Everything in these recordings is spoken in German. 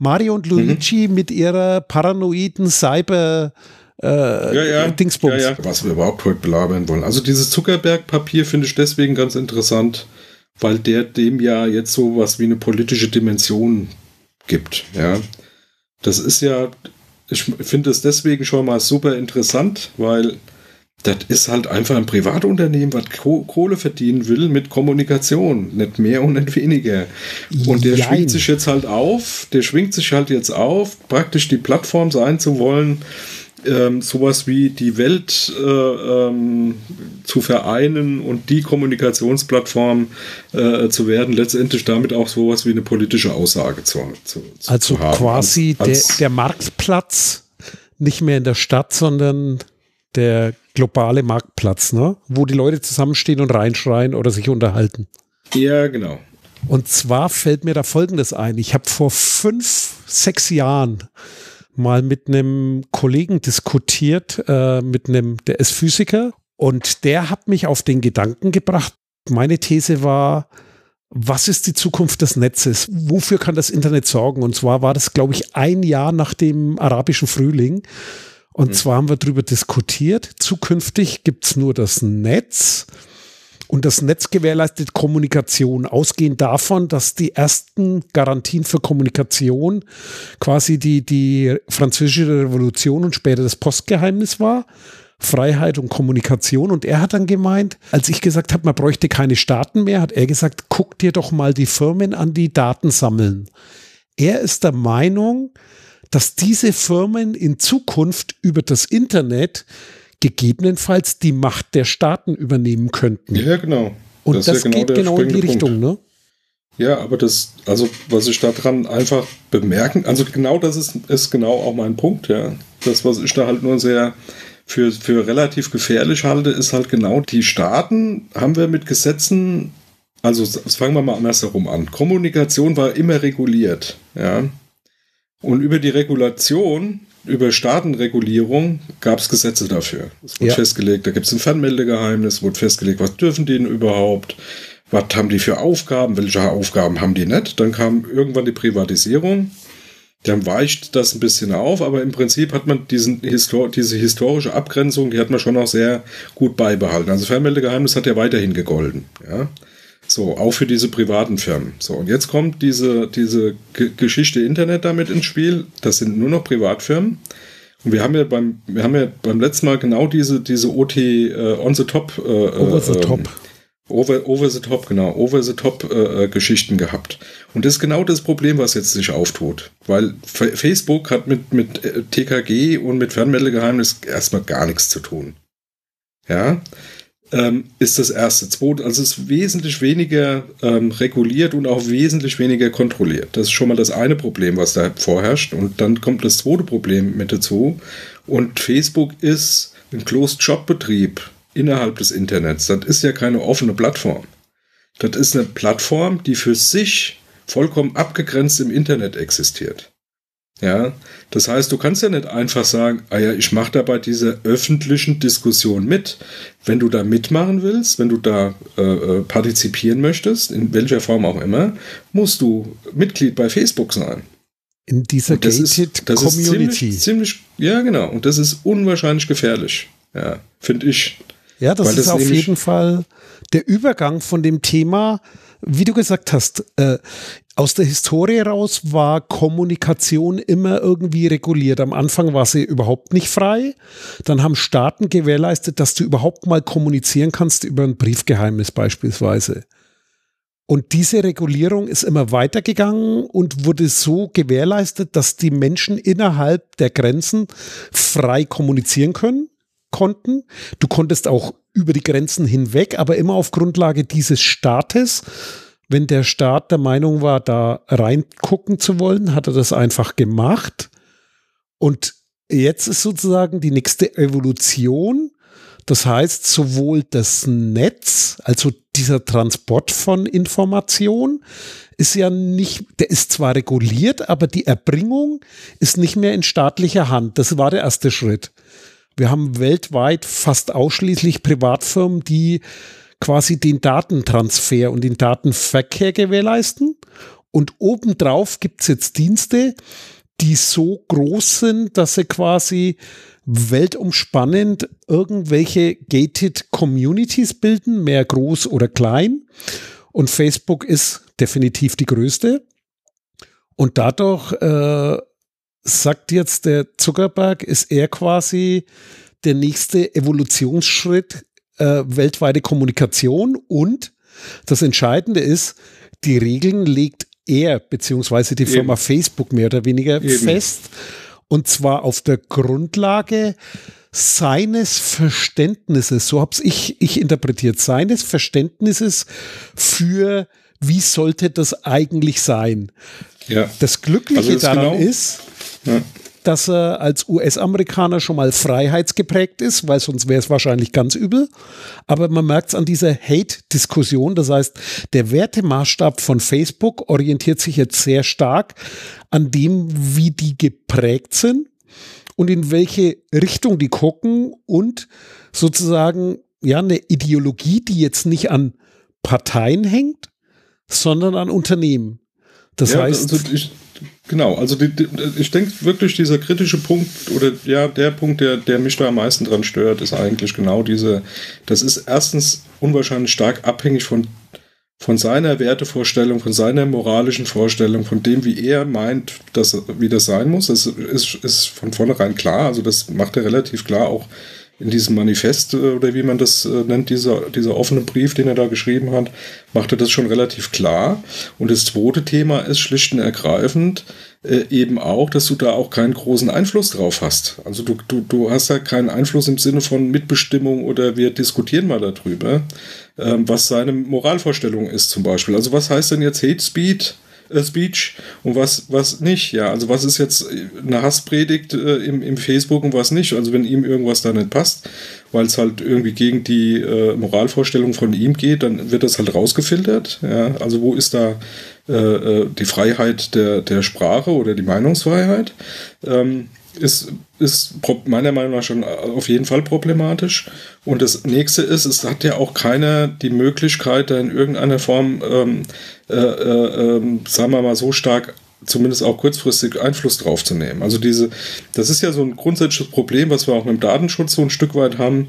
Mario und Luigi mhm. mit ihrer paranoiden Cyber- äh, ja, ja. Dingsbums. Ja, ja. Was wir überhaupt heute belabern wollen. Also dieses Zuckerberg-Papier finde ich deswegen ganz interessant, weil der dem ja jetzt so was wie eine politische Dimension gibt. Ja, das ist ja, ich finde es deswegen schon mal super interessant, weil das ist halt einfach ein Privatunternehmen, was Kohle verdienen will mit Kommunikation, nicht mehr und nicht weniger. Und der Jein. schwingt sich jetzt halt auf, der schwingt sich halt jetzt auf, praktisch die Plattform sein zu wollen, ähm, sowas wie die Welt äh, ähm, zu vereinen und die Kommunikationsplattform äh, zu werden, letztendlich damit auch sowas wie eine politische Aussage zu, zu, zu also haben. quasi als, als der, der Marktplatz nicht mehr in der Stadt, sondern der globale Marktplatz, ne? wo die Leute zusammenstehen und reinschreien oder sich unterhalten. Ja, genau. Und zwar fällt mir da Folgendes ein. Ich habe vor fünf, sechs Jahren mal mit einem Kollegen diskutiert, äh, mit einem, der ist Physiker und der hat mich auf den Gedanken gebracht. Meine These war, was ist die Zukunft des Netzes? Wofür kann das Internet sorgen? Und zwar war das, glaube ich, ein Jahr nach dem arabischen Frühling. Und mhm. zwar haben wir darüber diskutiert, zukünftig gibt es nur das Netz und das Netz gewährleistet Kommunikation, ausgehend davon, dass die ersten Garantien für Kommunikation quasi die, die französische Revolution und später das Postgeheimnis war. Freiheit und Kommunikation. Und er hat dann gemeint, als ich gesagt habe, man bräuchte keine Staaten mehr, hat er gesagt, guck dir doch mal die Firmen an, die Daten sammeln. Er ist der Meinung, dass diese Firmen in Zukunft über das Internet gegebenenfalls die Macht der Staaten übernehmen könnten. Ja, genau. Und das, das ja genau geht genau in die Richtung, ne? Ja, aber das, also was ich daran einfach bemerken, also genau das ist, ist genau auch mein Punkt, ja. Das, was ich da halt nur sehr für, für relativ gefährlich halte, ist halt genau, die Staaten haben wir mit Gesetzen, also fangen wir mal andersherum an. Kommunikation war immer reguliert, ja. Und über die Regulation über Staatenregulierung gab es Gesetze dafür. Es wurde ja. festgelegt, da gibt es ein Fernmeldegeheimnis, wurde festgelegt, was dürfen die denn überhaupt, was haben die für Aufgaben, welche Aufgaben haben die nicht. Dann kam irgendwann die Privatisierung, dann weicht das ein bisschen auf, aber im Prinzip hat man diesen Histor diese historische Abgrenzung, die hat man schon auch sehr gut beibehalten. Also Fernmeldegeheimnis hat ja weiterhin gegolden. Ja? So, auch für diese privaten Firmen. So, und jetzt kommt diese, diese G Geschichte Internet damit ins Spiel. Das sind nur noch Privatfirmen. Und wir haben ja beim, wir haben ja beim letzten Mal genau diese, diese OT äh, on the top. Äh, over the ähm, top. Over, over the top, genau, over the top äh, äh Geschichten gehabt. Und das ist genau das Problem, was jetzt sich auftut. Weil Facebook hat mit, mit äh, TKG und mit Fernmeldegeheimnis erstmal gar nichts zu tun. Ja, ähm, ist das erste. Zweite, also es ist wesentlich weniger ähm, reguliert und auch wesentlich weniger kontrolliert. Das ist schon mal das eine Problem, was da vorherrscht. Und dann kommt das zweite Problem mit dazu. Und Facebook ist ein Closed-Shop-Betrieb innerhalb des Internets. Das ist ja keine offene Plattform. Das ist eine Plattform, die für sich vollkommen abgegrenzt im Internet existiert. Ja, das heißt, du kannst ja nicht einfach sagen, ah ja, ich mache da bei dieser öffentlichen Diskussion mit. Wenn du da mitmachen willst, wenn du da äh, äh partizipieren möchtest, in welcher Form auch immer, musst du Mitglied bei Facebook sein. In dieser das gated ist, das Community. Ist ziemlich, ziemlich, ja, genau. Und das ist unwahrscheinlich gefährlich. Ja, finde ich. Ja, das ist das auf jeden Fall der Übergang von dem Thema, wie du gesagt hast, äh, aus der Historie raus war Kommunikation immer irgendwie reguliert. Am Anfang war sie überhaupt nicht frei. Dann haben Staaten gewährleistet, dass du überhaupt mal kommunizieren kannst über ein Briefgeheimnis beispielsweise. Und diese Regulierung ist immer weitergegangen und wurde so gewährleistet, dass die Menschen innerhalb der Grenzen frei kommunizieren können, konnten. Du konntest auch über die Grenzen hinweg, aber immer auf Grundlage dieses Staates wenn der Staat der Meinung war, da reingucken zu wollen, hat er das einfach gemacht. Und jetzt ist sozusagen die nächste Evolution. Das heißt, sowohl das Netz, also dieser Transport von Information, ist ja nicht, der ist zwar reguliert, aber die Erbringung ist nicht mehr in staatlicher Hand. Das war der erste Schritt. Wir haben weltweit fast ausschließlich Privatfirmen, die quasi den Datentransfer und den Datenverkehr gewährleisten. Und obendrauf gibt es jetzt Dienste, die so groß sind, dass sie quasi weltumspannend irgendwelche gated Communities bilden, mehr groß oder klein. Und Facebook ist definitiv die größte. Und dadurch äh, sagt jetzt der Zuckerberg, ist er quasi der nächste Evolutionsschritt äh, weltweite Kommunikation und das Entscheidende ist, die Regeln legt er beziehungsweise die Firma Eben. Facebook mehr oder weniger Eben. fest und zwar auf der Grundlage seines Verständnisses, so habe ich, ich interpretiert, seines Verständnisses für wie sollte das eigentlich sein. Ja. Das Glückliche also das daran genau, ist, ja. dass er als US-Amerikaner schon mal freiheitsgeprägt ist, weil sonst wäre es wahrscheinlich ganz übel. Aber man merkt es an dieser Hate-Diskussion. Das heißt, der Wertemaßstab von Facebook orientiert sich jetzt sehr stark an dem, wie die geprägt sind und in welche Richtung die gucken und sozusagen ja eine Ideologie, die jetzt nicht an Parteien hängt, sondern an Unternehmen. Das ja, heißt. Also ich, genau, also die, die, ich denke wirklich, dieser kritische Punkt oder ja, der Punkt, der, der mich da am meisten dran stört, ist eigentlich genau diese. Das ist erstens unwahrscheinlich stark abhängig von, von seiner Wertevorstellung, von seiner moralischen Vorstellung, von dem, wie er meint, dass, wie das sein muss. Das ist, ist von vornherein klar. Also, das macht er relativ klar auch in diesem Manifest äh, oder wie man das äh, nennt, dieser, dieser offene Brief, den er da geschrieben hat, macht er das schon relativ klar. Und das zweite Thema ist schlicht und ergreifend äh, eben auch, dass du da auch keinen großen Einfluss drauf hast. Also du, du, du hast da keinen Einfluss im Sinne von Mitbestimmung oder wir diskutieren mal darüber, ähm, was seine Moralvorstellung ist zum Beispiel. Also was heißt denn jetzt Hate Speed? Äh, Speech und was, was nicht. Ja, also was ist jetzt eine Hasspredigt äh, im, im Facebook und was nicht. Also wenn ihm irgendwas da nicht passt, weil es halt irgendwie gegen die äh, Moralvorstellung von ihm geht, dann wird das halt rausgefiltert. Ja, also wo ist da äh, äh die Freiheit der, der Sprache oder die Meinungsfreiheit? Ähm, ist, ist meiner Meinung nach schon auf jeden Fall problematisch. Und das nächste ist, es hat ja auch keiner die Möglichkeit, da in irgendeiner Form, ähm, äh, äh, äh, sagen wir mal, so stark zumindest auch kurzfristig Einfluss drauf zu nehmen. Also diese, das ist ja so ein grundsätzliches Problem, was wir auch mit dem Datenschutz so ein Stück weit haben.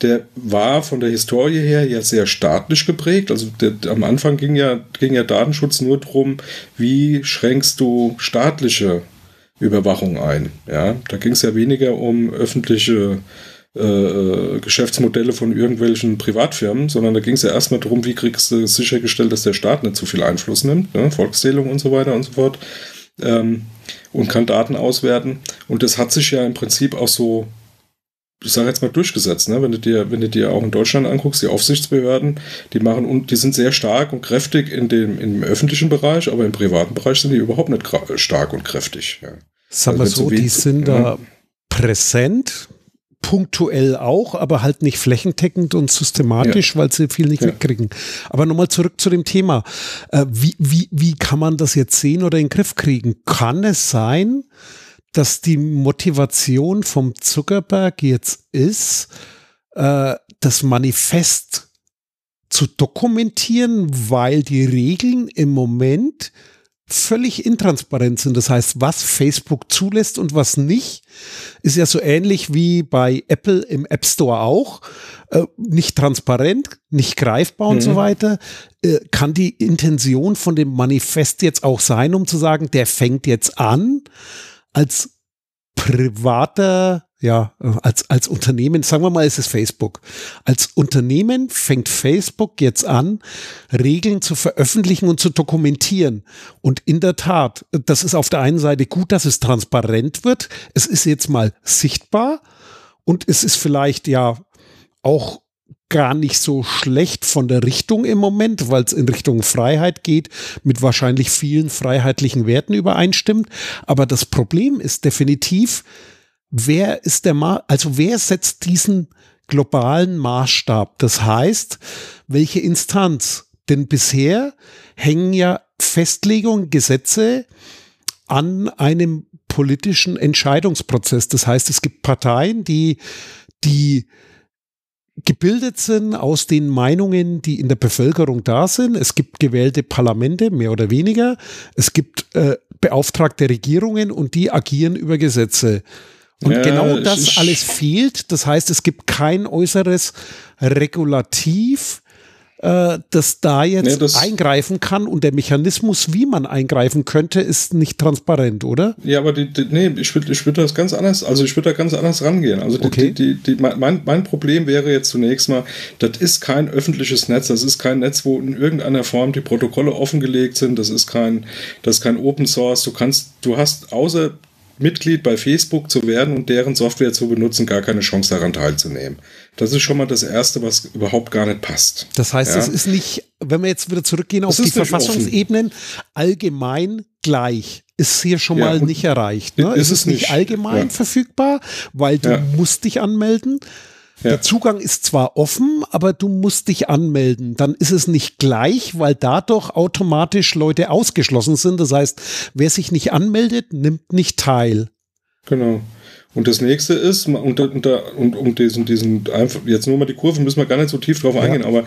Der war von der Historie her ja sehr staatlich geprägt. Also der, am Anfang ging ja, ging ja Datenschutz nur darum, wie schränkst du staatliche Überwachung ein. Ja, da ging es ja weniger um öffentliche äh, äh, Geschäftsmodelle von irgendwelchen Privatfirmen, sondern da ging es ja erstmal darum, wie kriegst du sichergestellt, dass der Staat nicht zu viel Einfluss nimmt, ne? Volkszählung und so weiter und so fort, ähm, und kann Daten auswerten. Und das hat sich ja im Prinzip auch so ich sage jetzt mal durchgesetzt, ne? wenn du dir, wenn du dir auch in Deutschland anguckst, die Aufsichtsbehörden, die machen die sind sehr stark und kräftig in dem im öffentlichen Bereich, aber im privaten Bereich sind die überhaupt nicht stark und kräftig. Ja. Sagen wir also so, die sind da präsent, punktuell auch, aber halt nicht flächendeckend und systematisch, ja. weil sie viel nicht ja. mitkriegen. Aber nochmal zurück zu dem Thema. Äh, wie, wie, wie kann man das jetzt sehen oder in den Griff kriegen? Kann es sein, dass die Motivation vom Zuckerberg jetzt ist, äh, das Manifest zu dokumentieren, weil die Regeln im Moment völlig intransparent sind. Das heißt, was Facebook zulässt und was nicht, ist ja so ähnlich wie bei Apple im App Store auch. Äh, nicht transparent, nicht greifbar mhm. und so mhm. weiter. Äh, kann die Intention von dem Manifest jetzt auch sein, um zu sagen, der fängt jetzt an, als privater, ja, als, als Unternehmen, sagen wir mal, es ist Facebook. Als Unternehmen fängt Facebook jetzt an, Regeln zu veröffentlichen und zu dokumentieren. Und in der Tat, das ist auf der einen Seite gut, dass es transparent wird. Es ist jetzt mal sichtbar und es ist vielleicht ja auch gar nicht so schlecht von der Richtung im Moment, weil es in Richtung Freiheit geht, mit wahrscheinlich vielen freiheitlichen Werten übereinstimmt. Aber das Problem ist definitiv, wer ist der Ma also wer setzt diesen globalen Maßstab? Das heißt, welche Instanz? Denn bisher hängen ja Festlegungen, Gesetze an einem politischen Entscheidungsprozess. Das heißt, es gibt Parteien, die die gebildet sind aus den Meinungen, die in der Bevölkerung da sind. Es gibt gewählte Parlamente, mehr oder weniger. Es gibt äh, beauftragte Regierungen und die agieren über Gesetze. Und ja, genau das alles fehlt. Das heißt, es gibt kein äußeres Regulativ, äh, das da jetzt nee, das eingreifen kann und der Mechanismus, wie man eingreifen könnte, ist nicht transparent, oder? Ja, aber die, die, nee, ich würde ich würd das ganz anders, also ich würde da ganz anders rangehen. Also okay. die, die, mein, mein Problem wäre jetzt zunächst mal, das ist kein öffentliches Netz, das ist kein Netz, wo in irgendeiner Form die Protokolle offengelegt sind, das ist kein, das ist kein Open Source, du kannst, du hast außer Mitglied bei Facebook zu werden und deren Software zu benutzen, gar keine Chance daran teilzunehmen. Das ist schon mal das Erste, was überhaupt gar nicht passt. Das heißt, es ist nicht, wenn wir jetzt wieder zurückgehen auf die Verfassungsebenen, allgemein gleich. Ist hier schon ja, mal nicht erreicht. Ne? Ist, ist es nicht allgemein ja. verfügbar, weil du ja. musst dich anmelden. Ja. Der Zugang ist zwar offen, aber du musst dich anmelden. Dann ist es nicht gleich, weil dadurch automatisch Leute ausgeschlossen sind. Das heißt, wer sich nicht anmeldet, nimmt nicht teil. Genau. Und das nächste ist, und, und, und um diesen, diesen, jetzt nur mal die Kurve, müssen wir gar nicht so tief drauf eingehen, ja. aber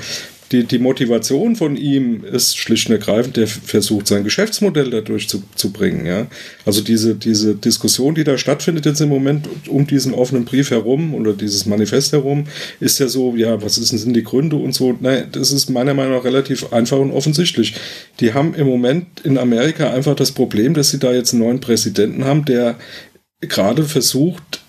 die, die Motivation von ihm ist schlicht und ergreifend, der versucht, sein Geschäftsmodell dadurch zu, zu bringen. Ja? Also diese, diese Diskussion, die da stattfindet jetzt im Moment um diesen offenen Brief herum oder dieses Manifest herum, ist ja so, ja, was ist, sind die Gründe und so. Nein, das ist meiner Meinung nach relativ einfach und offensichtlich. Die haben im Moment in Amerika einfach das Problem, dass sie da jetzt einen neuen Präsidenten haben, der gerade versucht,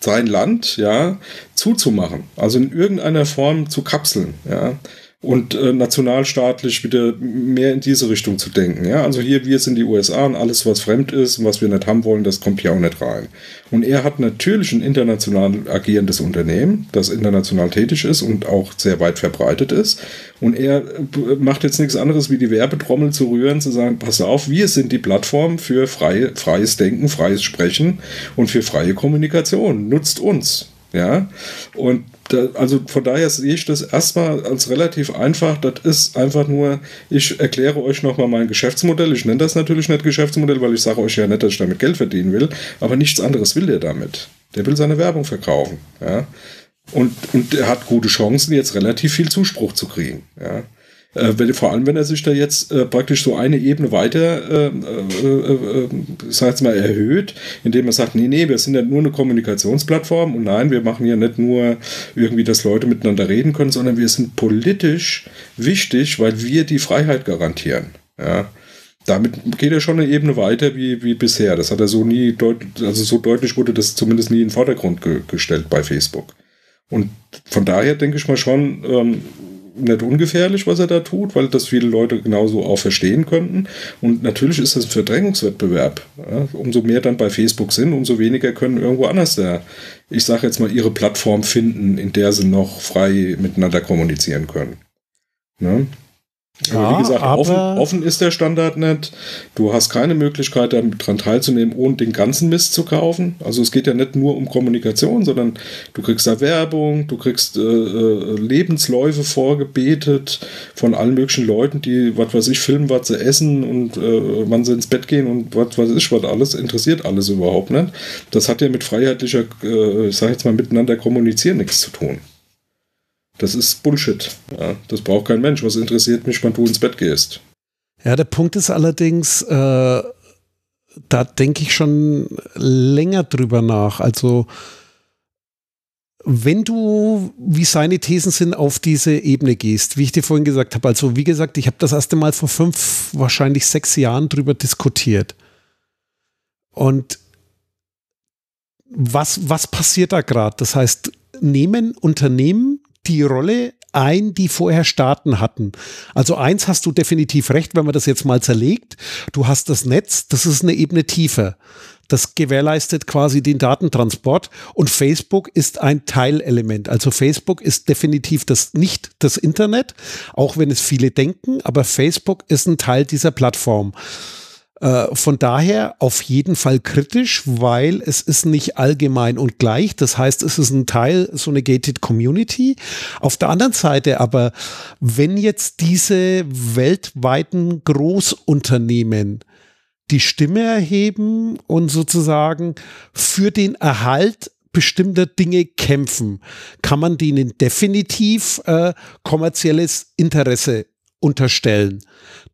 sein Land ja zuzumachen, also in irgendeiner Form zu kapseln, ja und äh, nationalstaatlich wieder mehr in diese Richtung zu denken. Ja? Also hier, wir sind die USA und alles, was fremd ist und was wir nicht haben wollen, das kommt hier auch nicht rein. Und er hat natürlich ein international agierendes Unternehmen, das international tätig ist und auch sehr weit verbreitet ist. Und er äh, macht jetzt nichts anderes, wie die Werbetrommel zu rühren, zu sagen, pass auf, wir sind die Plattform für freie, freies Denken, freies Sprechen und für freie Kommunikation. Nutzt uns. Ja, und da, also von daher sehe ich das erstmal als relativ einfach. Das ist einfach nur, ich erkläre euch nochmal mein Geschäftsmodell. Ich nenne das natürlich nicht Geschäftsmodell, weil ich sage euch ja nicht, dass ich damit Geld verdienen will. Aber nichts anderes will der damit. Der will seine Werbung verkaufen. Ja? Und, und er hat gute Chancen, jetzt relativ viel Zuspruch zu kriegen. Ja? Äh, wenn, vor allem, wenn er sich da jetzt äh, praktisch so eine Ebene weiter, äh, äh, äh, jetzt mal, erhöht, indem er sagt, nee, nee, wir sind ja nur eine Kommunikationsplattform und nein, wir machen ja nicht nur irgendwie, dass Leute miteinander reden können, sondern wir sind politisch wichtig, weil wir die Freiheit garantieren. Ja damit geht er schon eine Ebene weiter wie, wie bisher. Das hat er so nie deutlich, also so deutlich wurde das zumindest nie in den Vordergrund ge gestellt bei Facebook. Und von daher denke ich mal schon, ähm, nicht ungefährlich, was er da tut, weil das viele Leute genauso auch verstehen könnten. Und natürlich ist das ein Verdrängungswettbewerb. Ja, umso mehr dann bei Facebook sind, umso weniger können irgendwo anders da, ich sage jetzt mal, ihre Plattform finden, in der sie noch frei miteinander kommunizieren können. Ne? Ja, wie gesagt, offen, offen, ist der Standard nicht. Du hast keine Möglichkeit, daran teilzunehmen, ohne den ganzen Mist zu kaufen. Also es geht ja nicht nur um Kommunikation, sondern du kriegst da Werbung, du kriegst äh, äh, Lebensläufe vorgebetet von allen möglichen Leuten, die, was weiß ich, filmen, was sie essen und äh, wann sie ins Bett gehen und was weiß ich, was alles, interessiert alles überhaupt nicht. Das hat ja mit freiheitlicher, äh, ich sag jetzt mal, miteinander kommunizieren nichts zu tun. Das ist Bullshit. Ja, das braucht kein Mensch. Was interessiert mich, wann du ins Bett gehst? Ja, der Punkt ist allerdings, äh, da denke ich schon länger drüber nach. Also, wenn du, wie seine Thesen sind, auf diese Ebene gehst, wie ich dir vorhin gesagt habe, also wie gesagt, ich habe das erste Mal vor fünf, wahrscheinlich sechs Jahren drüber diskutiert. Und was, was passiert da gerade? Das heißt, nehmen Unternehmen die Rolle ein, die vorher Staaten hatten. Also eins hast du definitiv recht, wenn man das jetzt mal zerlegt. Du hast das Netz, das ist eine Ebene tiefer. Das gewährleistet quasi den Datentransport und Facebook ist ein Teilelement. Also Facebook ist definitiv das nicht das Internet, auch wenn es viele denken, aber Facebook ist ein Teil dieser Plattform. Äh, von daher auf jeden Fall kritisch, weil es ist nicht allgemein und gleich. Das heißt, es ist ein Teil, so eine gated Community. Auf der anderen Seite aber, wenn jetzt diese weltweiten Großunternehmen die Stimme erheben und sozusagen für den Erhalt bestimmter Dinge kämpfen, kann man denen definitiv äh, kommerzielles Interesse unterstellen.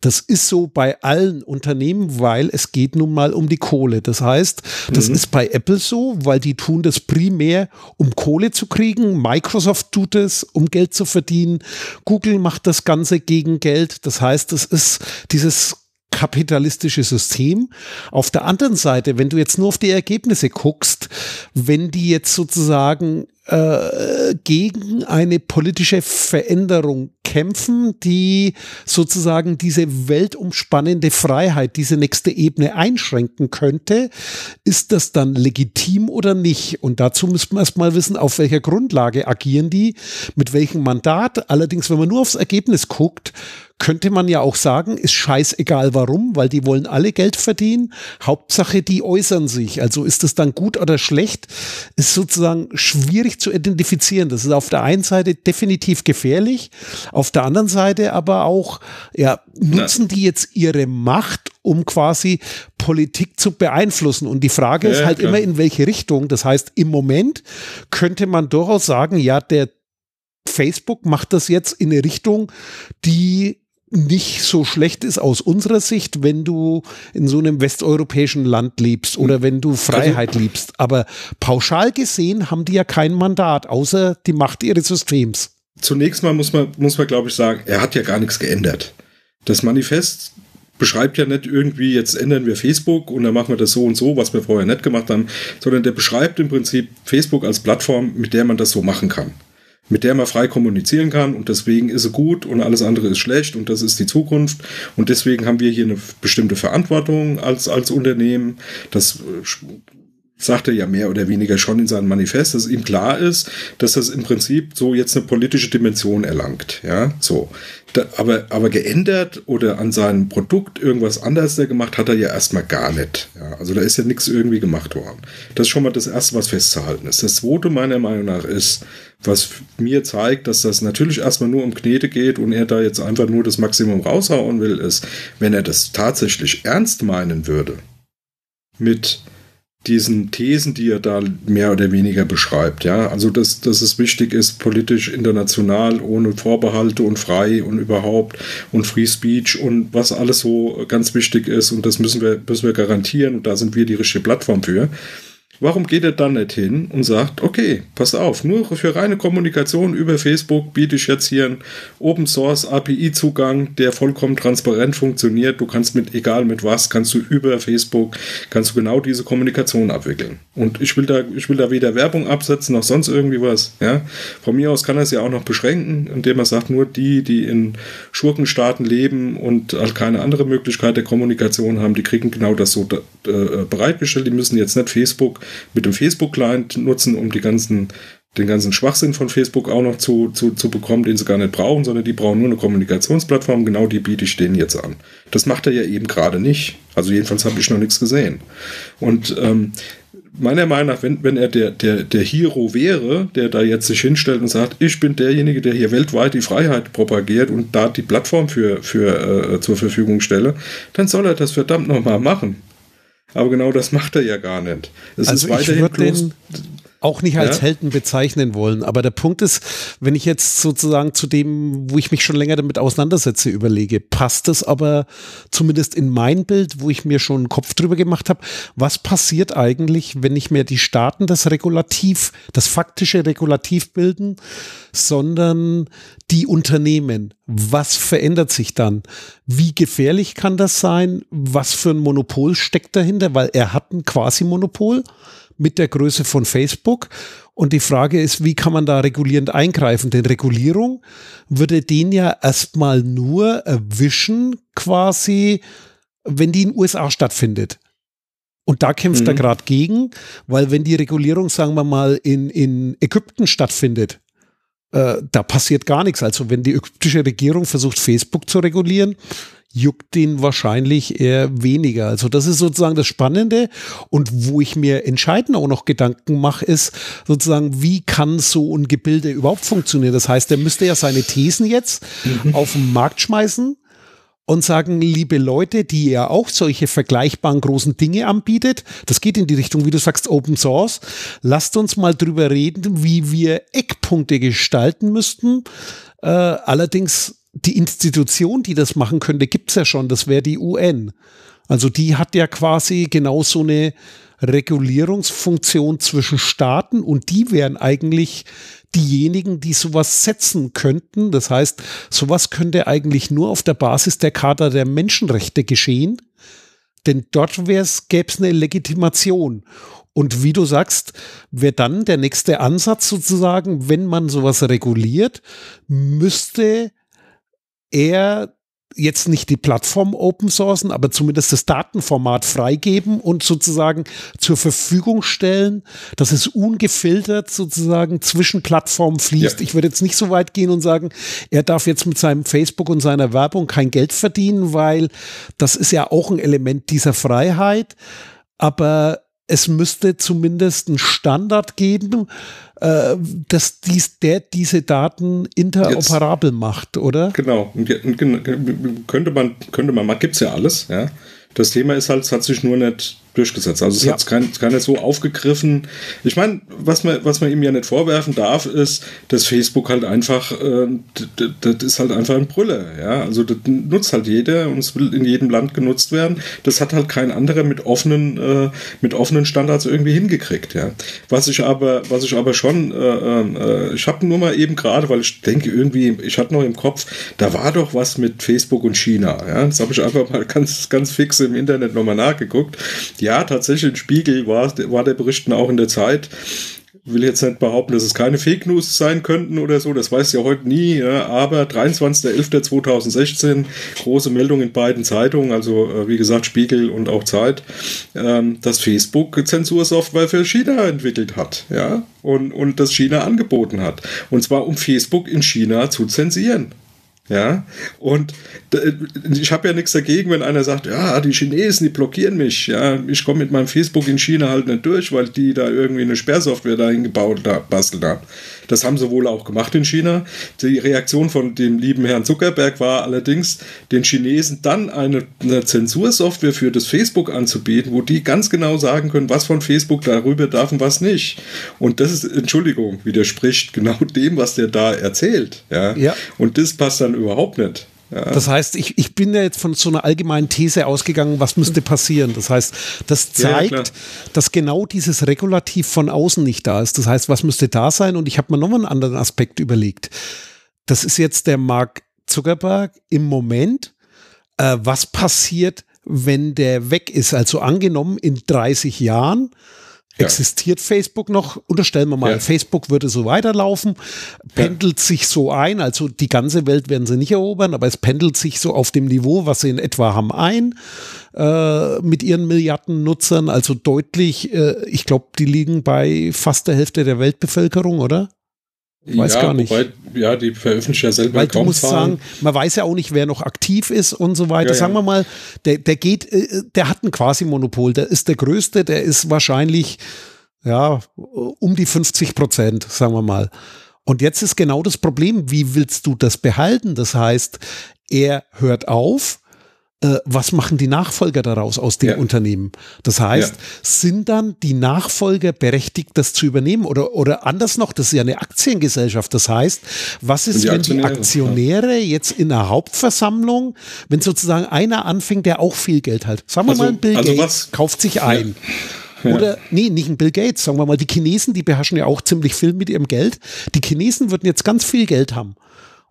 Das ist so bei allen Unternehmen, weil es geht nun mal um die Kohle. Das heißt, das mhm. ist bei Apple so, weil die tun das primär, um Kohle zu kriegen. Microsoft tut es, um Geld zu verdienen. Google macht das Ganze gegen Geld. Das heißt, es ist dieses kapitalistische System. Auf der anderen Seite, wenn du jetzt nur auf die Ergebnisse guckst, wenn die jetzt sozusagen äh, gegen eine politische Veränderung kämpfen, die sozusagen diese weltumspannende Freiheit, diese nächste Ebene einschränken könnte, ist das dann legitim oder nicht? Und dazu müssen wir erstmal wissen, auf welcher Grundlage agieren die, mit welchem Mandat. Allerdings, wenn man nur aufs Ergebnis guckt, könnte man ja auch sagen, ist scheißegal warum, weil die wollen alle Geld verdienen. Hauptsache, die äußern sich. Also ist das dann gut oder schlecht, ist sozusagen schwierig zu identifizieren. Das ist auf der einen Seite definitiv gefährlich, auf der anderen Seite aber auch, ja, nutzen die jetzt ihre Macht, um quasi Politik zu beeinflussen. Und die Frage ja, ist halt klar. immer, in welche Richtung. Das heißt, im Moment könnte man durchaus sagen, ja, der Facebook macht das jetzt in eine Richtung, die nicht so schlecht ist aus unserer Sicht, wenn du in so einem westeuropäischen Land lebst oder wenn du Freiheit also, liebst. Aber pauschal gesehen haben die ja kein Mandat, außer die Macht ihres Systems. Zunächst mal muss man, muss man glaube ich sagen, er hat ja gar nichts geändert. Das Manifest beschreibt ja nicht irgendwie, jetzt ändern wir Facebook und dann machen wir das so und so, was wir vorher nicht gemacht haben, sondern der beschreibt im Prinzip Facebook als Plattform, mit der man das so machen kann mit der man frei kommunizieren kann und deswegen ist sie gut und alles andere ist schlecht und das ist die Zukunft und deswegen haben wir hier eine bestimmte Verantwortung als, als Unternehmen. Das sagt er ja mehr oder weniger schon in seinem Manifest, dass ihm klar ist, dass das im Prinzip so jetzt eine politische Dimension erlangt. Ja, so. Da, aber, aber geändert oder an seinem Produkt irgendwas anderes gemacht hat er ja erstmal gar nicht. Ja, also da ist ja nichts irgendwie gemacht worden. Das ist schon mal das Erste, was festzuhalten ist. Das Zweite meiner Meinung nach ist, was mir zeigt, dass das natürlich erstmal nur um Knete geht und er da jetzt einfach nur das Maximum raushauen will, ist, wenn er das tatsächlich ernst meinen würde mit diesen Thesen, die er da mehr oder weniger beschreibt. Ja, also dass, dass es wichtig ist, politisch, international, ohne Vorbehalte und frei und überhaupt und Free Speech und was alles so ganz wichtig ist und das müssen wir, müssen wir garantieren und da sind wir die richtige Plattform für. Warum geht er dann nicht hin und sagt, okay, pass auf, nur für reine Kommunikation über Facebook biete ich jetzt hier einen Open Source API Zugang, der vollkommen transparent funktioniert. Du kannst mit, egal mit was, kannst du über Facebook, kannst du genau diese Kommunikation abwickeln. Und ich will da, ich will da weder Werbung absetzen noch sonst irgendwie was, ja. Von mir aus kann er es ja auch noch beschränken, indem er sagt, nur die, die in Schurkenstaaten leben und halt keine andere Möglichkeit der Kommunikation haben, die kriegen genau das so äh, bereitgestellt. Die müssen jetzt nicht Facebook mit dem Facebook-Client nutzen, um die ganzen, den ganzen Schwachsinn von Facebook auch noch zu, zu, zu bekommen, den sie gar nicht brauchen, sondern die brauchen nur eine Kommunikationsplattform. Genau die biete ich denen jetzt an. Das macht er ja eben gerade nicht. Also jedenfalls habe ich noch nichts gesehen. Und ähm, meiner Meinung nach, wenn, wenn er der, der, der Hero wäre, der da jetzt sich hinstellt und sagt, ich bin derjenige, der hier weltweit die Freiheit propagiert und da die Plattform für, für äh, zur Verfügung stelle, dann soll er das verdammt nochmal machen. Aber genau das macht er ja gar nicht. Es also ist weiterhin bloß auch nicht als ja? Helden bezeichnen wollen. Aber der Punkt ist, wenn ich jetzt sozusagen zu dem, wo ich mich schon länger damit auseinandersetze, überlege, passt das aber zumindest in mein Bild, wo ich mir schon einen Kopf drüber gemacht habe, was passiert eigentlich, wenn nicht mehr die Staaten das Regulativ, das faktische Regulativ bilden, sondern die Unternehmen. Was verändert sich dann? Wie gefährlich kann das sein? Was für ein Monopol steckt dahinter? Weil er hat ein Quasi-Monopol mit der Größe von Facebook. Und die Frage ist, wie kann man da regulierend eingreifen? Denn Regulierung würde den ja erstmal nur erwischen, quasi, wenn die in den USA stattfindet. Und da kämpft mhm. er gerade gegen, weil wenn die Regulierung, sagen wir mal, in, in Ägypten stattfindet, äh, da passiert gar nichts. Also wenn die ägyptische Regierung versucht, Facebook zu regulieren, juckt den wahrscheinlich eher weniger. Also das ist sozusagen das Spannende. Und wo ich mir entscheidend auch noch Gedanken mache, ist sozusagen, wie kann so ein Gebilde überhaupt funktionieren? Das heißt, er müsste ja seine Thesen jetzt mhm. auf den Markt schmeißen und sagen, liebe Leute, die ja auch solche vergleichbaren großen Dinge anbietet, das geht in die Richtung, wie du sagst, Open Source, lasst uns mal drüber reden, wie wir Eckpunkte gestalten müssten. Äh, allerdings die Institution, die das machen könnte, gibt's ja schon, das wäre die UN. Also die hat ja quasi genau so eine Regulierungsfunktion zwischen Staaten und die wären eigentlich diejenigen, die sowas setzen könnten. Das heißt, sowas könnte eigentlich nur auf der Basis der Charta der Menschenrechte geschehen, denn dort gäbe es eine Legitimation. Und wie du sagst, wäre dann der nächste Ansatz sozusagen, wenn man sowas reguliert, müsste er jetzt nicht die Plattform open sourcen, aber zumindest das Datenformat freigeben und sozusagen zur Verfügung stellen, dass es ungefiltert sozusagen zwischen Plattformen fließt. Ja. Ich würde jetzt nicht so weit gehen und sagen, er darf jetzt mit seinem Facebook und seiner Werbung kein Geld verdienen, weil das ist ja auch ein Element dieser Freiheit. Aber es müsste zumindest einen Standard geben, äh, dass dies, der diese Daten interoperabel Jetzt, macht, oder? Genau. Könnte man, könnte man, gibt es ja alles, ja. Das Thema ist halt, es hat sich nur nicht durchgesetzt. Also es ja. hat kein, keiner so aufgegriffen. Ich meine, was man, was man ihm ja nicht vorwerfen darf, ist, dass Facebook halt einfach, äh, das ist halt einfach ein Brüller. Ja? Also das nutzt halt jeder und es will in jedem Land genutzt werden. Das hat halt kein anderer mit offenen, äh, mit offenen Standards irgendwie hingekriegt. Ja? Was ich aber, was ich aber schon, äh, äh ich habe nur mal eben gerade, weil ich denke irgendwie, ich hatte noch im Kopf, da war doch was mit Facebook und China. Ja? Das habe ich einfach mal ganz, ganz fix im Internet nochmal nachgeguckt. Die ja, tatsächlich ein Spiegel war, war der Berichten auch in der Zeit. Will jetzt nicht behaupten, dass es keine Fake News sein könnten oder so, das weiß ja heute nie, ja, aber 23.11.2016, große Meldung in beiden Zeitungen, also äh, wie gesagt Spiegel und auch Zeit, ähm, dass Facebook Zensursoftware für China entwickelt hat, ja, und, und das China angeboten hat. Und zwar um Facebook in China zu zensieren. Ja, und ich habe ja nichts dagegen, wenn einer sagt, ja, die Chinesen, die blockieren mich. Ja, ich komme mit meinem Facebook in China halt nicht durch, weil die da irgendwie eine Sperrsoftware dahin gebaut da, bastelt haben. Das haben sie wohl auch gemacht in China. Die Reaktion von dem lieben Herrn Zuckerberg war allerdings, den Chinesen dann eine, eine Zensursoftware für das Facebook anzubieten, wo die ganz genau sagen können, was von Facebook darüber darf und was nicht. Und das ist, Entschuldigung, widerspricht genau dem, was der da erzählt. Ja. ja. Und das passt dann überhaupt nicht. Ja. Das heißt, ich, ich bin ja jetzt von so einer allgemeinen These ausgegangen, was müsste passieren. Das heißt, das zeigt, ja, dass genau dieses Regulativ von außen nicht da ist. Das heißt, was müsste da sein? Und ich habe mir nochmal einen anderen Aspekt überlegt. Das ist jetzt der Mark Zuckerberg im Moment. Äh, was passiert, wenn der weg ist? Also angenommen, in 30 Jahren Existiert Facebook noch? Unterstellen wir mal, ja. Facebook würde so weiterlaufen, pendelt ja. sich so ein, also die ganze Welt werden sie nicht erobern, aber es pendelt sich so auf dem Niveau, was sie in etwa haben, ein äh, mit ihren Milliarden Nutzern, also deutlich, äh, ich glaube, die liegen bei fast der Hälfte der Weltbevölkerung, oder? Weiß ja, gar nicht. Wobei, ja, die veröffentlichen ja selber Weil du musst Zahlen. sagen, man weiß ja auch nicht, wer noch aktiv ist und so weiter. Ja, Sagen wir mal, der, der geht, äh, der hat ein Quasi-Monopol, der ist der größte, der ist wahrscheinlich, ja, um die 50 Prozent, sagen wir mal. Und jetzt ist genau das Problem, wie willst du das behalten? Das heißt, er hört auf, äh, was machen die Nachfolger daraus aus dem ja. Unternehmen? Das heißt, ja. sind dann die Nachfolger berechtigt, das zu übernehmen? Oder, oder anders noch, das ist ja eine Aktiengesellschaft. Das heißt, was ist, die wenn die Aktionäre ja. jetzt in der Hauptversammlung, wenn sozusagen einer anfängt, der auch viel Geld hat, sagen wir also, mal, Bill also Gates kauft sich ein. Oder, nee, nicht ein Bill Gates, sagen wir mal, die Chinesen, die beherrschen ja auch ziemlich viel mit ihrem Geld. Die Chinesen würden jetzt ganz viel Geld haben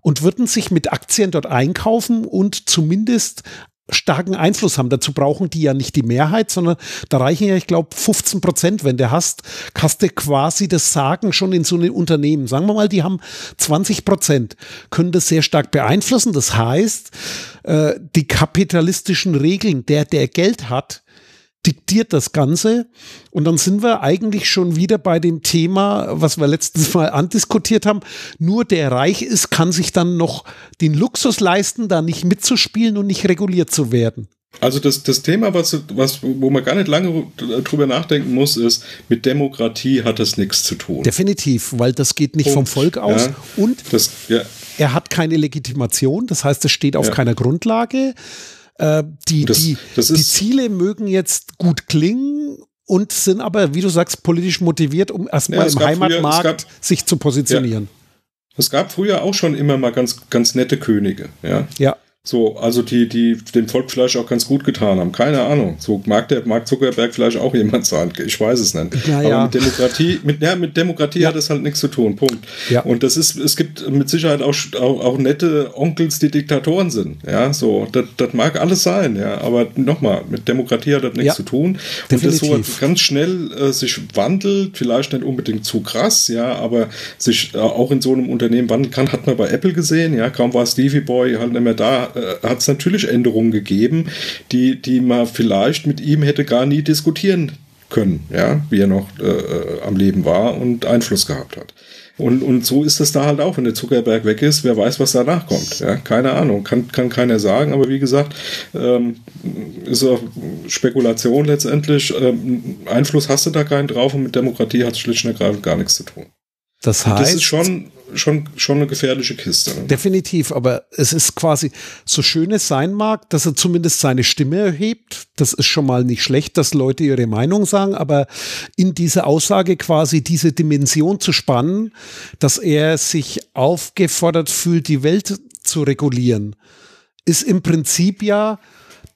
und würden sich mit Aktien dort einkaufen und zumindest starken Einfluss haben. Dazu brauchen die ja nicht die Mehrheit, sondern da reichen ja, ich glaube, 15 Prozent. Wenn du hast, hast du quasi das Sagen schon in so einem Unternehmen. Sagen wir mal, die haben 20 Prozent, können das sehr stark beeinflussen. Das heißt, äh, die kapitalistischen Regeln, der, der Geld hat, diktiert das Ganze. Und dann sind wir eigentlich schon wieder bei dem Thema, was wir letztens mal andiskutiert haben. Nur der reich ist, kann sich dann noch den Luxus leisten, da nicht mitzuspielen und nicht reguliert zu werden. Also das, das Thema, was, was, wo man gar nicht lange drüber nachdenken muss, ist, mit Demokratie hat das nichts zu tun. Definitiv, weil das geht nicht Punkt. vom Volk aus. Ja, und das, ja. er hat keine Legitimation, das heißt, es steht auf ja. keiner Grundlage. Äh, die, das, die, das die Ziele mögen jetzt gut klingen und sind aber, wie du sagst, politisch motiviert, um erstmal ja, im Heimatmarkt früher, gab, sich zu positionieren. Ja. Es gab früher auch schon immer mal ganz, ganz nette Könige, ja. Ja. So, also die, die dem Volk vielleicht auch ganz gut getan haben. Keine Ahnung. So mag der Mark Zuckerberg vielleicht auch jemand sein. Ich weiß es nicht. Ja, Aber mit Demokratie, mit, ja, mit Demokratie ja. hat es halt nichts zu tun. Punkt. Ja. Und das ist, es gibt mit Sicherheit auch, auch, auch nette Onkels, die Diktatoren sind. Ja, so, das, das mag alles sein, ja. Aber nochmal, mit Demokratie hat das nichts zu tun. Definitiv. Und das so ganz schnell äh, sich wandelt, vielleicht nicht unbedingt zu krass, ja, aber sich äh, auch in so einem Unternehmen wandeln kann, hat man bei Apple gesehen, ja. Kaum war Stevie Boy halt nicht mehr da, hat es natürlich Änderungen gegeben, die, die man vielleicht mit ihm hätte gar nie diskutieren können, ja, wie er noch äh, äh, am Leben war und Einfluss gehabt hat. Und, und so ist es da halt auch, wenn der Zuckerberg weg ist, wer weiß, was danach kommt. Ja, keine Ahnung, kann, kann keiner sagen, aber wie gesagt, ähm, ist auch Spekulation letztendlich. Ähm, Einfluss hast du da keinen drauf und mit Demokratie hat es schlicht und ergreifend gar nichts zu tun. Das heißt. Und das ist schon, schon, schon eine gefährliche Kiste. Ne? Definitiv, aber es ist quasi, so schön es sein mag, dass er zumindest seine Stimme erhebt. Das ist schon mal nicht schlecht, dass Leute ihre Meinung sagen, aber in dieser Aussage quasi diese Dimension zu spannen, dass er sich aufgefordert fühlt, die Welt zu regulieren, ist im Prinzip ja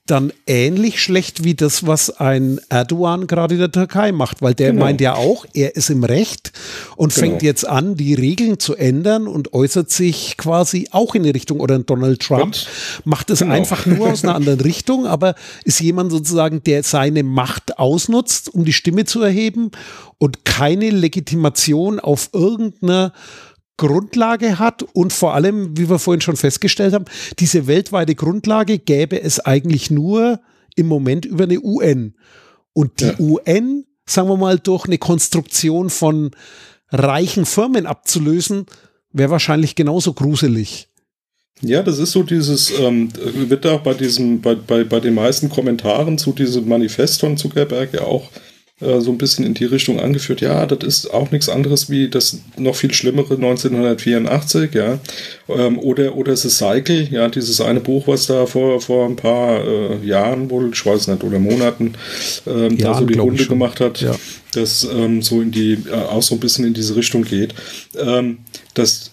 dann ähnlich schlecht wie das, was ein Erdogan gerade in der Türkei macht, weil der genau. meint ja auch, er ist im Recht und genau. fängt jetzt an, die Regeln zu ändern und äußert sich quasi auch in die Richtung oder Donald Trump und, macht es genau. einfach nur aus einer anderen Richtung, aber ist jemand sozusagen, der seine Macht ausnutzt, um die Stimme zu erheben und keine Legitimation auf irgendeiner Grundlage hat und vor allem, wie wir vorhin schon festgestellt haben, diese weltweite Grundlage gäbe es eigentlich nur im Moment über eine UN. Und die ja. UN, sagen wir mal, durch eine Konstruktion von reichen Firmen abzulösen, wäre wahrscheinlich genauso gruselig. Ja, das ist so dieses, ähm, wird auch bei diesem, bei, bei, bei den meisten Kommentaren zu diesem Manifest von Zuckerberg ja auch äh, so ein bisschen in die Richtung angeführt, ja, das ist auch nichts anderes wie das noch viel schlimmere 1984, ja, ähm, oder, oder The Cycle, ja, dieses eine Buch, was da vor, vor ein paar äh, Jahren wohl, ich weiß nicht, oder Monaten, ähm, da so die Runde gemacht hat, ja. das ähm, so in die, äh, auch so ein bisschen in diese Richtung geht. Ähm, das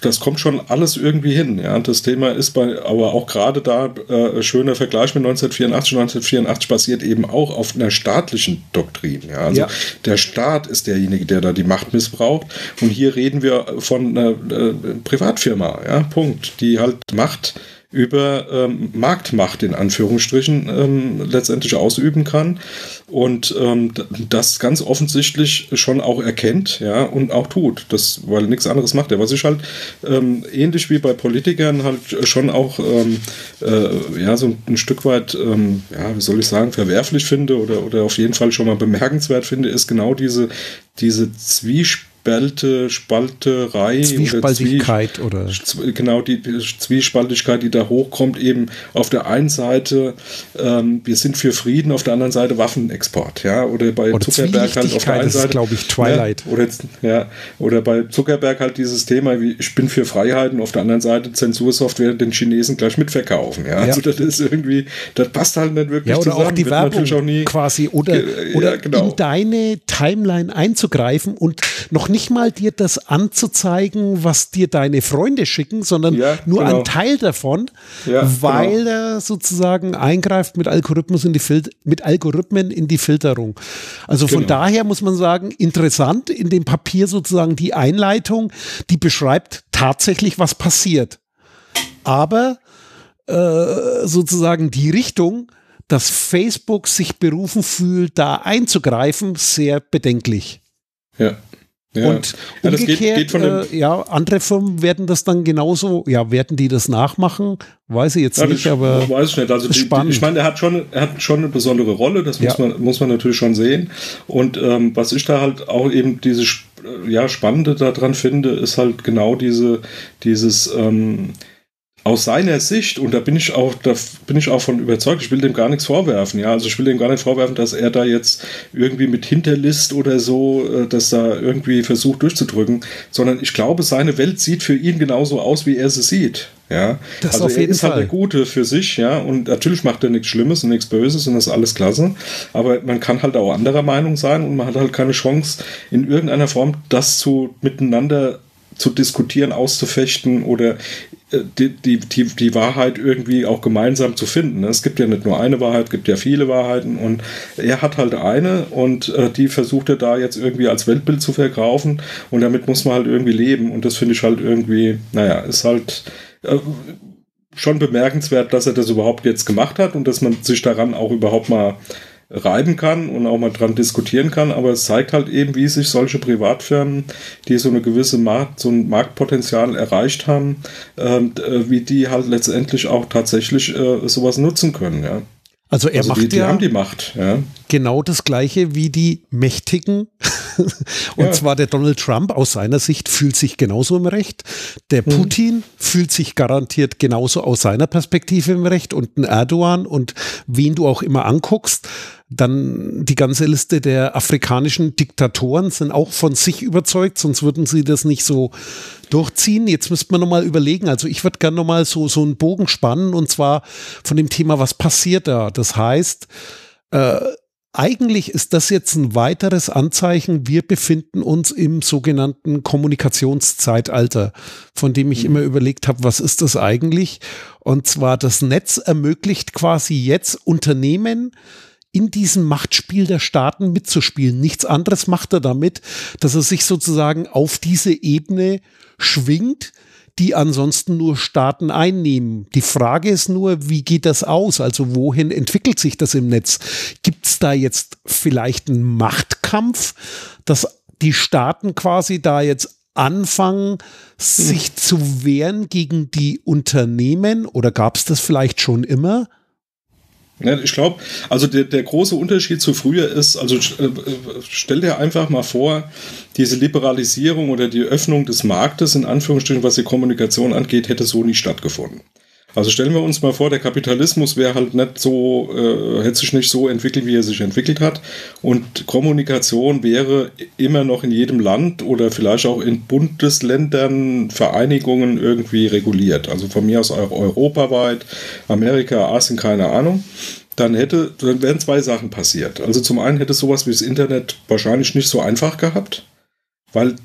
das kommt schon alles irgendwie hin. Ja, das Thema ist bei, aber auch gerade da äh, schöner Vergleich mit 1984. 1984 basiert eben auch auf einer staatlichen Doktrin. Ja, also ja. der Staat ist derjenige, der da die Macht missbraucht. Und hier reden wir von einer äh, Privatfirma. Ja, Punkt, die halt Macht über ähm, Marktmacht in Anführungsstrichen ähm, letztendlich ausüben kann und ähm, das ganz offensichtlich schon auch erkennt ja und auch tut das weil nichts anderes macht er. Was ich halt ähm, ähnlich wie bei Politikern halt schon auch ähm, äh, ja so ein Stück weit ähm, ja wie soll ich sagen verwerflich finde oder oder auf jeden Fall schon mal bemerkenswert finde ist genau diese diese Zwiespalt Spalte, Spalterei Zwiespaltigkeit oder, Zwie oder genau die Zwiespaltigkeit, die da hochkommt, eben auf der einen Seite ähm, wir sind für Frieden, auf der anderen Seite Waffenexport, ja oder bei oder Zuckerberg halt auf der einen Seite, glaube ich, Twilight ja, oder ja oder bei Zuckerberg halt dieses Thema wie ich bin für Freiheiten, auf der anderen Seite Zensursoftware den Chinesen gleich mitverkaufen, ja, also das ist irgendwie, das passt halt nicht wirklich ja, oder zusammen. auch die Werbung auch nie, quasi oder, oder ja, genau. in deine Timeline einzugreifen und noch nicht mal dir das anzuzeigen, was dir deine Freunde schicken, sondern ja, nur genau. ein Teil davon, ja, weil genau. er sozusagen eingreift mit Algorithmus in die Fil mit Algorithmen in die Filterung. Also von genau. daher muss man sagen, interessant in dem Papier sozusagen die Einleitung, die beschreibt tatsächlich, was passiert. Aber äh, sozusagen die Richtung, dass Facebook sich berufen fühlt, da einzugreifen, sehr bedenklich. Ja. Ja. Und ja, umgekehrt, geht, geht äh, ja, andere Firmen werden das dann genauso, ja, werden die das nachmachen? Weiß ich jetzt ja, nicht, aber weiß ich nicht. Also die, die, ich meine, er hat schon, er hat schon eine besondere Rolle, das muss man, muss man natürlich schon sehen. Und ähm, was ich da halt auch eben diese ja, Spannende daran finde, ist halt genau diese, dieses ähm, aus seiner Sicht, und da bin ich auch, da bin ich auch von überzeugt, ich will dem gar nichts vorwerfen, ja. Also ich will dem gar nicht vorwerfen, dass er da jetzt irgendwie mit Hinterlist oder so, äh, das da irgendwie versucht durchzudrücken, sondern ich glaube, seine Welt sieht für ihn genauso aus, wie er sie sieht. Ja, das also auf jeden er ist Fall. halt der Gute für sich, ja, und natürlich macht er nichts Schlimmes und nichts Böses und das ist alles klasse, aber man kann halt auch anderer Meinung sein und man hat halt keine Chance, in irgendeiner Form das zu miteinander zu diskutieren, auszufechten oder äh, die, die, die, die Wahrheit irgendwie auch gemeinsam zu finden. Ne? Es gibt ja nicht nur eine Wahrheit, es gibt ja viele Wahrheiten und er hat halt eine und äh, die versucht er da jetzt irgendwie als Weltbild zu verkaufen und damit muss man halt irgendwie leben und das finde ich halt irgendwie, naja, ist halt äh, schon bemerkenswert, dass er das überhaupt jetzt gemacht hat und dass man sich daran auch überhaupt mal reiben kann und auch mal dran diskutieren kann, aber es zeigt halt eben, wie sich solche Privatfirmen, die so eine gewisse Markt, so ein Marktpotenzial erreicht haben, ähm, äh, wie die halt letztendlich auch tatsächlich äh, sowas nutzen können, ja. Also er also macht die, die ja haben die Macht, ja. genau das gleiche wie die Mächtigen. Und ja. zwar der Donald Trump aus seiner Sicht fühlt sich genauso im Recht. Der mhm. Putin mhm. fühlt sich garantiert genauso aus seiner Perspektive im Recht und ein Erdogan und wen du auch immer anguckst. Dann die ganze Liste der afrikanischen Diktatoren sind auch von sich überzeugt, sonst würden sie das nicht so durchziehen. Jetzt müsste man nochmal überlegen. Also ich würde gerne nochmal so, so einen Bogen spannen und zwar von dem Thema, was passiert da? Das heißt, äh, eigentlich ist das jetzt ein weiteres Anzeichen, wir befinden uns im sogenannten Kommunikationszeitalter, von dem ich mhm. immer überlegt habe, was ist das eigentlich? Und zwar das Netz ermöglicht quasi jetzt Unternehmen, in diesem Machtspiel der Staaten mitzuspielen. Nichts anderes macht er damit, dass er sich sozusagen auf diese Ebene schwingt, die ansonsten nur Staaten einnehmen. Die Frage ist nur, wie geht das aus? Also wohin entwickelt sich das im Netz? Gibt es da jetzt vielleicht einen Machtkampf, dass die Staaten quasi da jetzt anfangen, sich hm. zu wehren gegen die Unternehmen? Oder gab es das vielleicht schon immer? Ja, ich glaube, also der, der große Unterschied zu früher ist, also äh, stell dir einfach mal vor, diese Liberalisierung oder die Öffnung des Marktes, in Anführungsstrichen, was die Kommunikation angeht, hätte so nie stattgefunden. Also stellen wir uns mal vor, der Kapitalismus wäre halt nicht so, äh, hätte sich nicht so entwickelt, wie er sich entwickelt hat. Und Kommunikation wäre immer noch in jedem Land oder vielleicht auch in Bundesländern, Vereinigungen irgendwie reguliert. Also von mir aus auch europaweit, Amerika, Asien, keine Ahnung dann hätte, dann wären zwei Sachen passiert. Also zum einen hätte sowas wie das Internet wahrscheinlich nicht so einfach gehabt, weil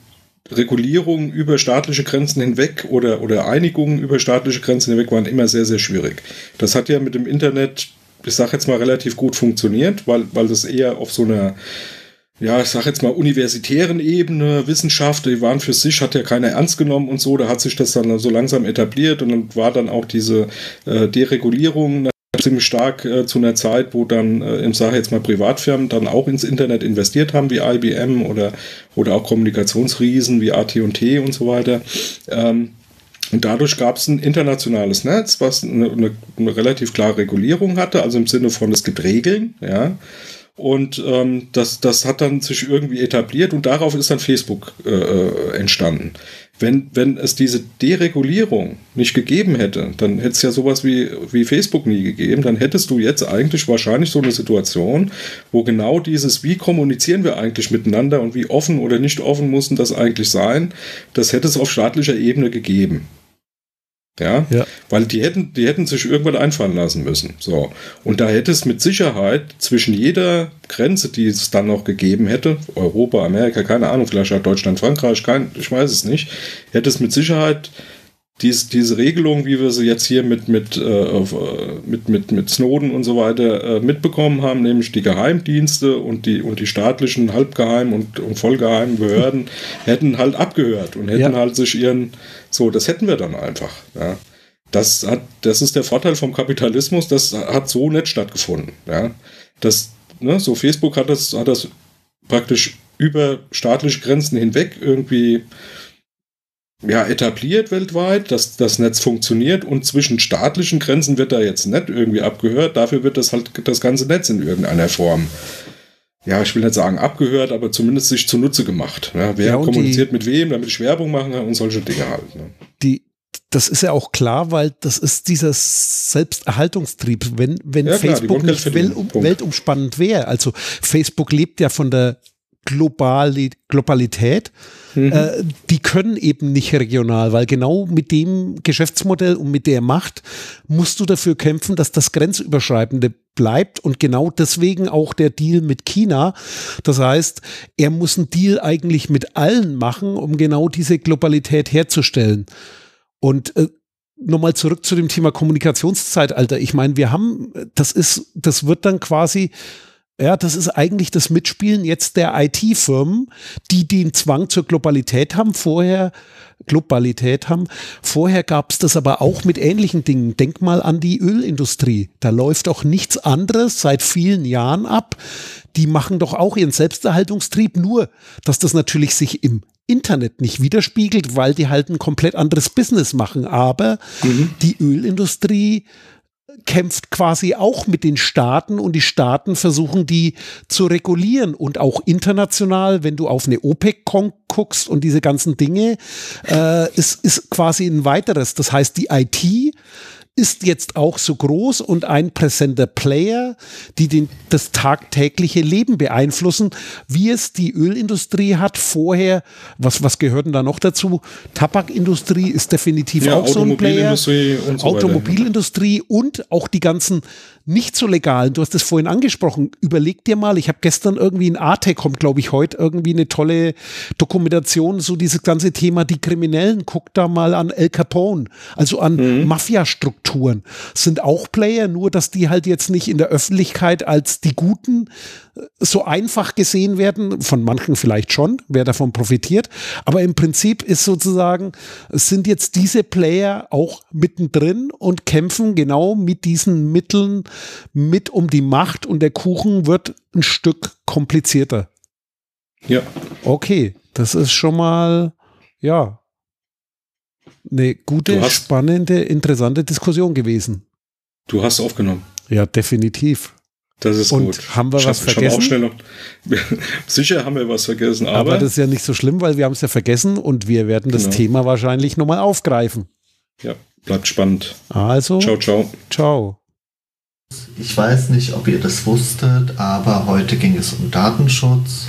Regulierungen über staatliche Grenzen hinweg oder, oder Einigungen über staatliche Grenzen hinweg waren immer sehr, sehr schwierig. Das hat ja mit dem Internet, ich sage jetzt mal, relativ gut funktioniert, weil, weil das eher auf so einer ja, ich sag jetzt mal, universitären Ebene, Wissenschaft, die waren für sich, hat ja keiner ernst genommen und so, da hat sich das dann so langsam etabliert und dann war dann auch diese äh, Deregulierung ziemlich stark äh, zu einer Zeit, wo dann, äh, ich sage jetzt mal, Privatfirmen dann auch ins Internet investiert haben, wie IBM oder, oder auch Kommunikationsriesen wie AT&T und so weiter. Ähm, und dadurch gab es ein internationales Netz, was eine, eine, eine, relativ klare Regulierung hatte, also im Sinne von, es gibt Regeln, ja. Und ähm, das, das hat dann sich irgendwie etabliert und darauf ist dann Facebook äh, äh entstanden. Wenn, wenn es diese Deregulierung nicht gegeben hätte, dann hätte es ja sowas wie, wie Facebook nie gegeben, dann hättest du jetzt eigentlich wahrscheinlich so eine Situation, wo genau dieses, wie kommunizieren wir eigentlich miteinander und wie offen oder nicht offen muss das eigentlich sein, das hätte es auf staatlicher Ebene gegeben. Ja? ja? Weil die hätten, die hätten sich irgendwann einfallen lassen müssen. So. Und da hätte es mit Sicherheit zwischen jeder Grenze, die es dann noch gegeben hätte, Europa, Amerika, keine Ahnung, vielleicht auch Deutschland, Frankreich, kein, ich weiß es nicht, hätte es mit Sicherheit dies, diese Regelung, wie wir sie jetzt hier mit, mit, äh, mit, mit, mit Snowden und so weiter äh, mitbekommen haben, nämlich die Geheimdienste und die, und die staatlichen, halbgeheimen und, und vollgeheimen Behörden hätten halt abgehört und hätten ja. halt sich ihren, so, das hätten wir dann einfach. Ja. Das, hat, das ist der Vorteil vom Kapitalismus, das hat so nicht stattgefunden. Ja. Das, ne, so Facebook hat das, hat das praktisch über staatliche Grenzen hinweg irgendwie ja, etabliert weltweit, dass das Netz funktioniert und zwischen staatlichen Grenzen wird da jetzt nicht irgendwie abgehört. Dafür wird das halt das ganze Netz in irgendeiner Form, ja, ich will nicht sagen abgehört, aber zumindest sich zunutze gemacht. Ja, wer ja, kommuniziert die, mit wem, damit ich Werbung machen kann und solche Dinge halt. Ne. Die, das ist ja auch klar, weil das ist dieser Selbsterhaltungstrieb. Wenn, wenn ja, Facebook klar, nicht wel, weltumspannend wäre, also Facebook lebt ja von der Globali Globalität, mhm. äh, die können eben nicht regional, weil genau mit dem Geschäftsmodell und mit der Macht musst du dafür kämpfen, dass das Grenzüberschreitende bleibt und genau deswegen auch der Deal mit China. Das heißt, er muss einen Deal eigentlich mit allen machen, um genau diese Globalität herzustellen. Und äh, nochmal zurück zu dem Thema Kommunikationszeitalter. Ich meine, wir haben, das ist, das wird dann quasi ja, das ist eigentlich das Mitspielen jetzt der IT-Firmen, die den Zwang zur Globalität haben. Vorher Globalität haben. Vorher gab es das aber auch mit ähnlichen Dingen. Denk mal an die Ölindustrie. Da läuft auch nichts anderes seit vielen Jahren ab. Die machen doch auch ihren Selbsterhaltungstrieb, nur dass das natürlich sich im Internet nicht widerspiegelt, weil die halt ein komplett anderes Business machen. Aber mhm. die Ölindustrie kämpft quasi auch mit den Staaten und die Staaten versuchen die zu regulieren und auch international, wenn du auf eine OPEC guckst und diese ganzen Dinge, äh, ist, ist quasi ein weiteres. Das heißt, die IT ist jetzt auch so groß und ein präsenter Player, die den, das tagtägliche Leben beeinflussen, wie es die Ölindustrie hat vorher. Was, was gehört denn da noch dazu? Tabakindustrie ist definitiv ja, auch so ein Player. Und so Automobilindustrie und auch die ganzen nicht so legalen, du hast es vorhin angesprochen, überleg dir mal, ich habe gestern irgendwie in Arte, kommt glaube ich heute irgendwie eine tolle Dokumentation, so dieses ganze Thema, die Kriminellen, guck da mal an El Capone, also an mhm. Mafia-Strukturen, sind auch Player, nur dass die halt jetzt nicht in der Öffentlichkeit als die Guten äh, so einfach gesehen werden, von manchen vielleicht schon, wer davon profitiert, aber im Prinzip ist sozusagen, sind jetzt diese Player auch mittendrin und kämpfen genau mit diesen Mitteln mit um die Macht und der Kuchen wird ein Stück komplizierter. Ja. Okay, das ist schon mal, ja, eine gute, hast, spannende, interessante Diskussion gewesen. Du hast aufgenommen. Ja, definitiv. Das ist und gut. Haben wir was vergessen? Noch, sicher haben wir was vergessen, aber, aber. das ist ja nicht so schlimm, weil wir haben es ja vergessen und wir werden das genau. Thema wahrscheinlich nochmal aufgreifen. Ja, bleibt spannend. Also. Ciao, ciao. Ciao. Ich weiß nicht, ob ihr das wusstet, aber heute ging es um Datenschutz